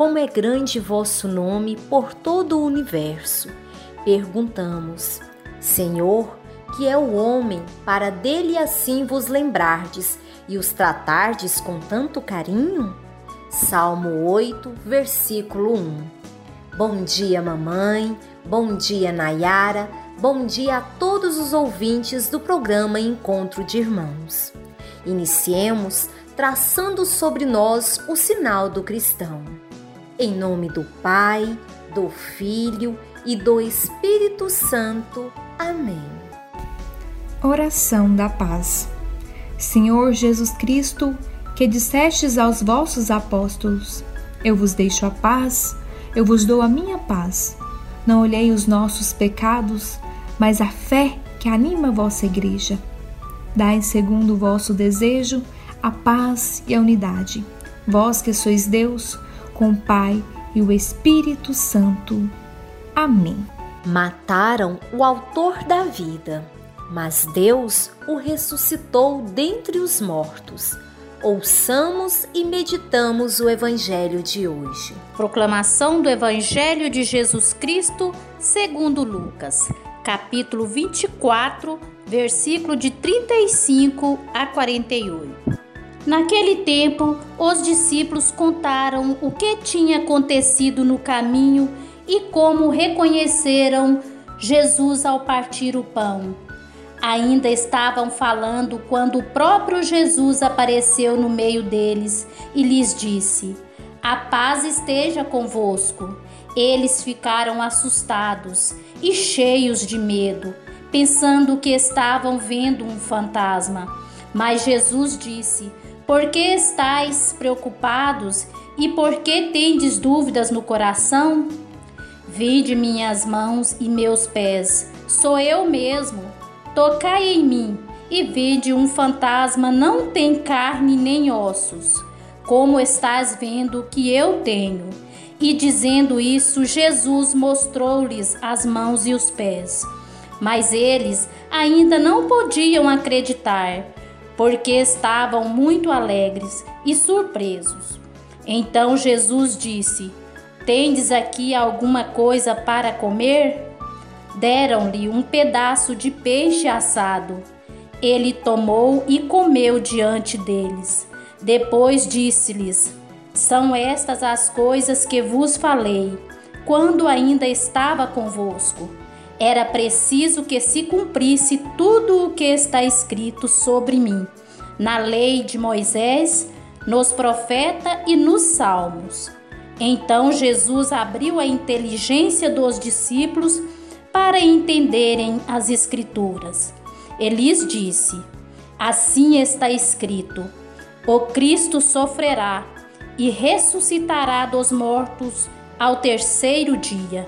como é grande vosso nome por todo o universo. Perguntamos, Senhor, que é o homem, para dele assim vos lembrardes e os tratardes com tanto carinho? Salmo 8, versículo 1. Bom dia, mamãe. Bom dia, Nayara. Bom dia a todos os ouvintes do programa Encontro de Irmãos. Iniciemos traçando sobre nós o sinal do cristão. Em nome do Pai, do Filho e do Espírito Santo. Amém. Oração da paz. Senhor Jesus Cristo, que dissestes aos vossos apóstolos: Eu vos deixo a paz, eu vos dou a minha paz. Não olhei os nossos pecados, mas a fé que anima a vossa igreja. Dai segundo o vosso desejo a paz e a unidade. Vós que sois Deus, com o Pai e o Espírito Santo. Amém. Mataram o autor da vida, mas Deus o ressuscitou dentre os mortos. Ouçamos e meditamos o Evangelho de hoje. Proclamação do Evangelho de Jesus Cristo, segundo Lucas, capítulo 24, versículo de 35 a 48. Naquele tempo, os discípulos contaram o que tinha acontecido no caminho e como reconheceram Jesus ao partir o pão. Ainda estavam falando quando o próprio Jesus apareceu no meio deles e lhes disse: A paz esteja convosco. Eles ficaram assustados e cheios de medo, pensando que estavam vendo um fantasma. Mas Jesus disse: Por que estáis preocupados e por que tendes dúvidas no coração? Vide minhas mãos e meus pés, sou eu mesmo Tocai em mim e vede um fantasma não tem carne nem ossos, como estás vendo que eu tenho. E dizendo isso, Jesus mostrou-lhes as mãos e os pés. Mas eles ainda não podiam acreditar, porque estavam muito alegres e surpresos. Então Jesus disse: Tendes aqui alguma coisa para comer? Deram-lhe um pedaço de peixe assado. Ele tomou e comeu diante deles. Depois disse-lhes: São estas as coisas que vos falei, quando ainda estava convosco. Era preciso que se cumprisse tudo o que está escrito sobre mim, na lei de Moisés, nos profetas e nos salmos. Então Jesus abriu a inteligência dos discípulos para entenderem as Escrituras. Elis disse: Assim está escrito: O Cristo sofrerá e ressuscitará dos mortos ao terceiro dia,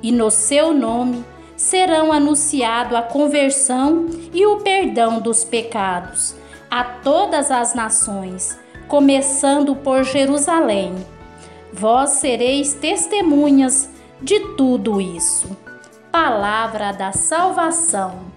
e no seu nome serão anunciado a conversão e o perdão dos pecados a todas as nações, começando por Jerusalém. Vós sereis testemunhas de tudo isso palavra da salvação.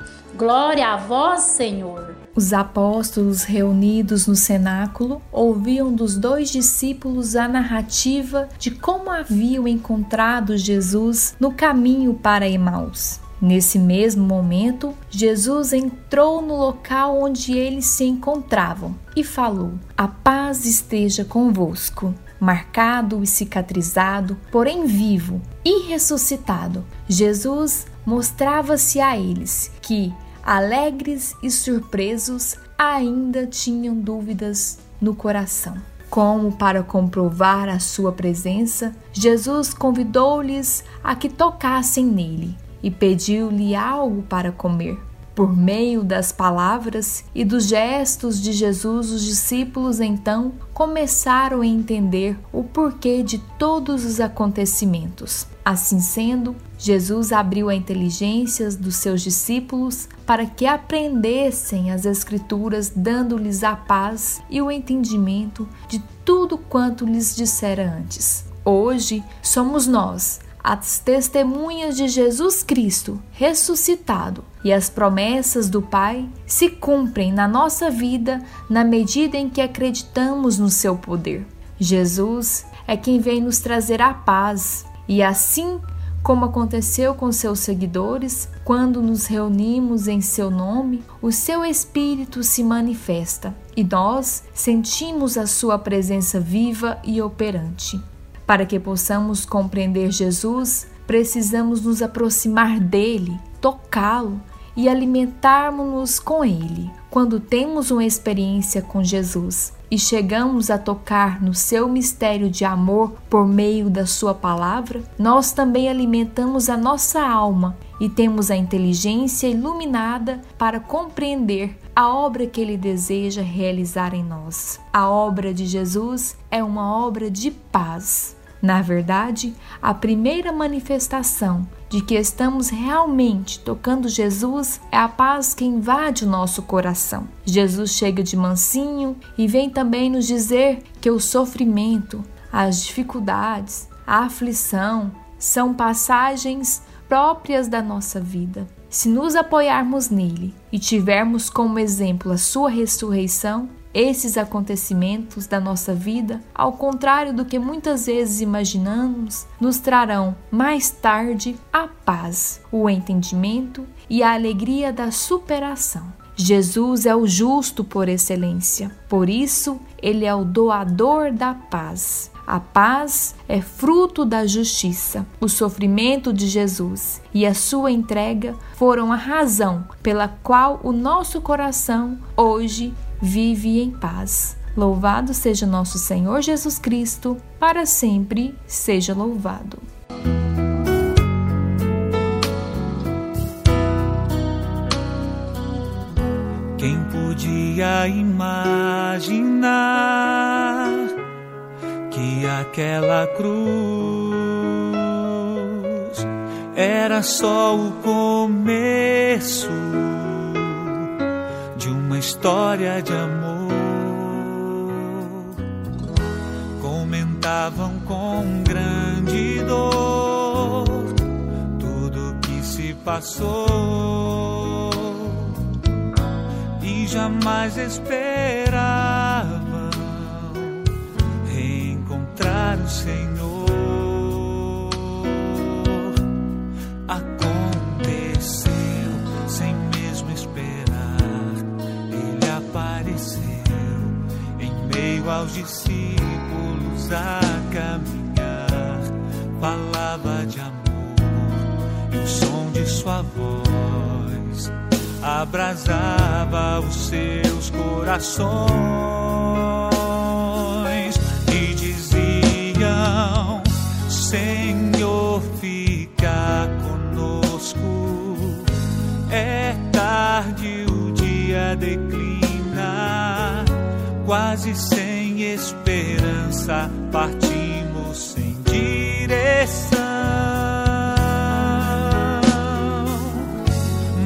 Glória a vós, Senhor. Os apóstolos reunidos no cenáculo ouviam dos dois discípulos a narrativa de como haviam encontrado Jesus no caminho para Emaús. Nesse mesmo momento, Jesus entrou no local onde eles se encontravam e falou: A paz esteja convosco marcado e cicatrizado, porém vivo e ressuscitado, Jesus mostrava-se a eles que, alegres e surpresos, ainda tinham dúvidas no coração. Como para comprovar a sua presença, Jesus convidou-lhes a que tocassem nele e pediu-lhe algo para comer. Por meio das palavras e dos gestos de Jesus, os discípulos então começaram a entender o porquê de todos os acontecimentos. Assim sendo, Jesus abriu a inteligência dos seus discípulos para que aprendessem as Escrituras, dando-lhes a paz e o entendimento de tudo quanto lhes dissera antes. Hoje somos nós as testemunhas de Jesus Cristo ressuscitado e as promessas do Pai se cumprem na nossa vida na medida em que acreditamos no seu poder. Jesus é quem vem nos trazer a paz e assim como aconteceu com seus seguidores, quando nos reunimos em seu nome, o seu Espírito se manifesta e nós sentimos a sua presença viva e operante. Para que possamos compreender Jesus, precisamos nos aproximar dele, tocá-lo e alimentarmos-nos com ele. Quando temos uma experiência com Jesus e chegamos a tocar no seu mistério de amor por meio da sua palavra, nós também alimentamos a nossa alma e temos a inteligência iluminada para compreender a obra que ele deseja realizar em nós. A obra de Jesus é uma obra de paz. Na verdade, a primeira manifestação de que estamos realmente tocando Jesus é a paz que invade o nosso coração. Jesus chega de mansinho e vem também nos dizer que o sofrimento, as dificuldades, a aflição são passagens próprias da nossa vida. Se nos apoiarmos nele e tivermos como exemplo a sua ressurreição, esses acontecimentos da nossa vida, ao contrário do que muitas vezes imaginamos, nos trarão mais tarde a paz, o entendimento e a alegria da superação. Jesus é o justo por excelência, por isso, ele é o doador da paz. A paz é fruto da justiça. O sofrimento de Jesus e a sua entrega foram a razão pela qual o nosso coração hoje vive em paz. Louvado seja nosso Senhor Jesus Cristo, para sempre seja louvado. Quem podia imaginar que aquela cruz era só o começo história de amor? Comentavam com grande dor tudo que se passou jamais esperavam reencontrar o Senhor. Em meio aos discípulos a caminhar, falava de amor e o som de sua voz abrasava os seus corações quase sem esperança, partimos sem direção.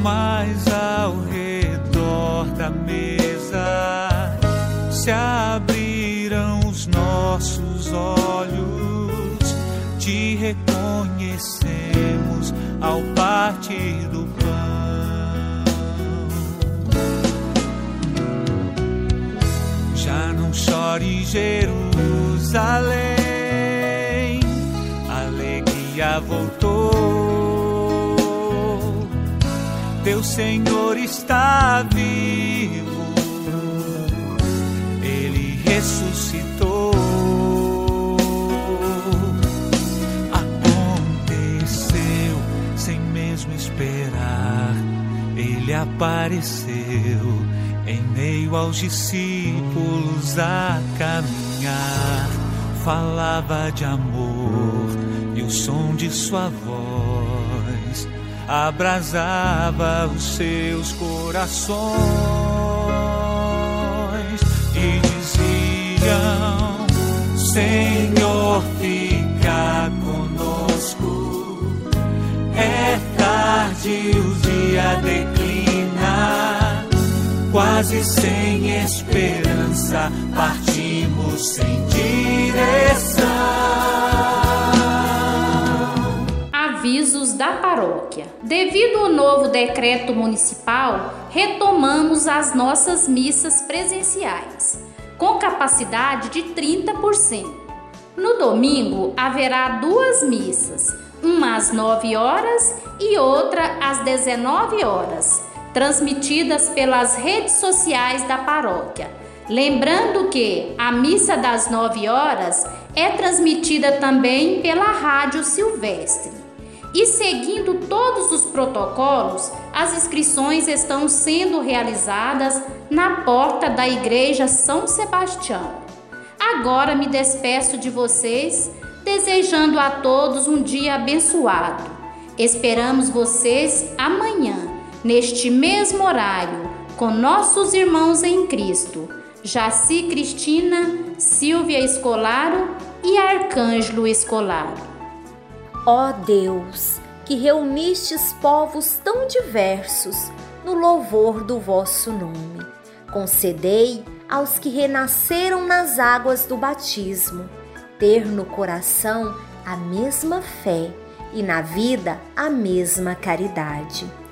Mas ao redor da mesa se abriram os nossos olhos, te reconhecemos ao partir do não chore Jerusalém, alegria voltou. Teu Senhor está vivo, Ele ressuscitou. Aconteceu sem mesmo esperar, Ele apareceu em meio aos discípulos a caminhar. Falava de amor e o som de sua voz abrasava os seus corações e diziam: Senhor, fica conosco. É tarde, o dia declina, quase sem esperança, partimos sem direção. Avisos da paróquia. Devido ao novo decreto municipal, retomamos as nossas missas presenciais, com capacidade de 30%. No domingo haverá duas missas, uma às 9 horas e outra às 19 horas, transmitidas pelas redes sociais da paróquia. Lembrando que a missa das 9 horas é transmitida também pela Rádio Silvestre. E seguindo todos os protocolos, as inscrições estão sendo realizadas na porta da Igreja São Sebastião. Agora me despeço de vocês, desejando a todos um dia abençoado. Esperamos vocês amanhã, neste mesmo horário, com nossos irmãos em Cristo, Jaci Cristina, Silvia Escolaro e Arcângelo Escolaro. Ó Deus, que reunistes povos tão diversos no louvor do vosso nome, concedei aos que renasceram nas águas do batismo ter no coração a mesma fé e na vida a mesma caridade.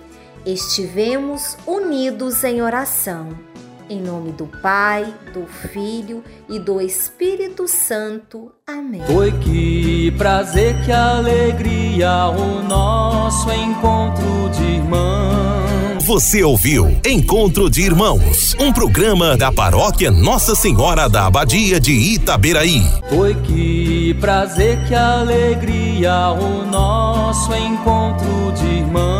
Estivemos unidos em oração em nome do Pai, do Filho e do Espírito Santo. Amém. Foi que prazer, que alegria o nosso encontro de irmãos. Você ouviu Encontro de Irmãos, um programa da paróquia Nossa Senhora da Abadia de Itaberaí. Foi que prazer, que alegria o nosso encontro de irmãos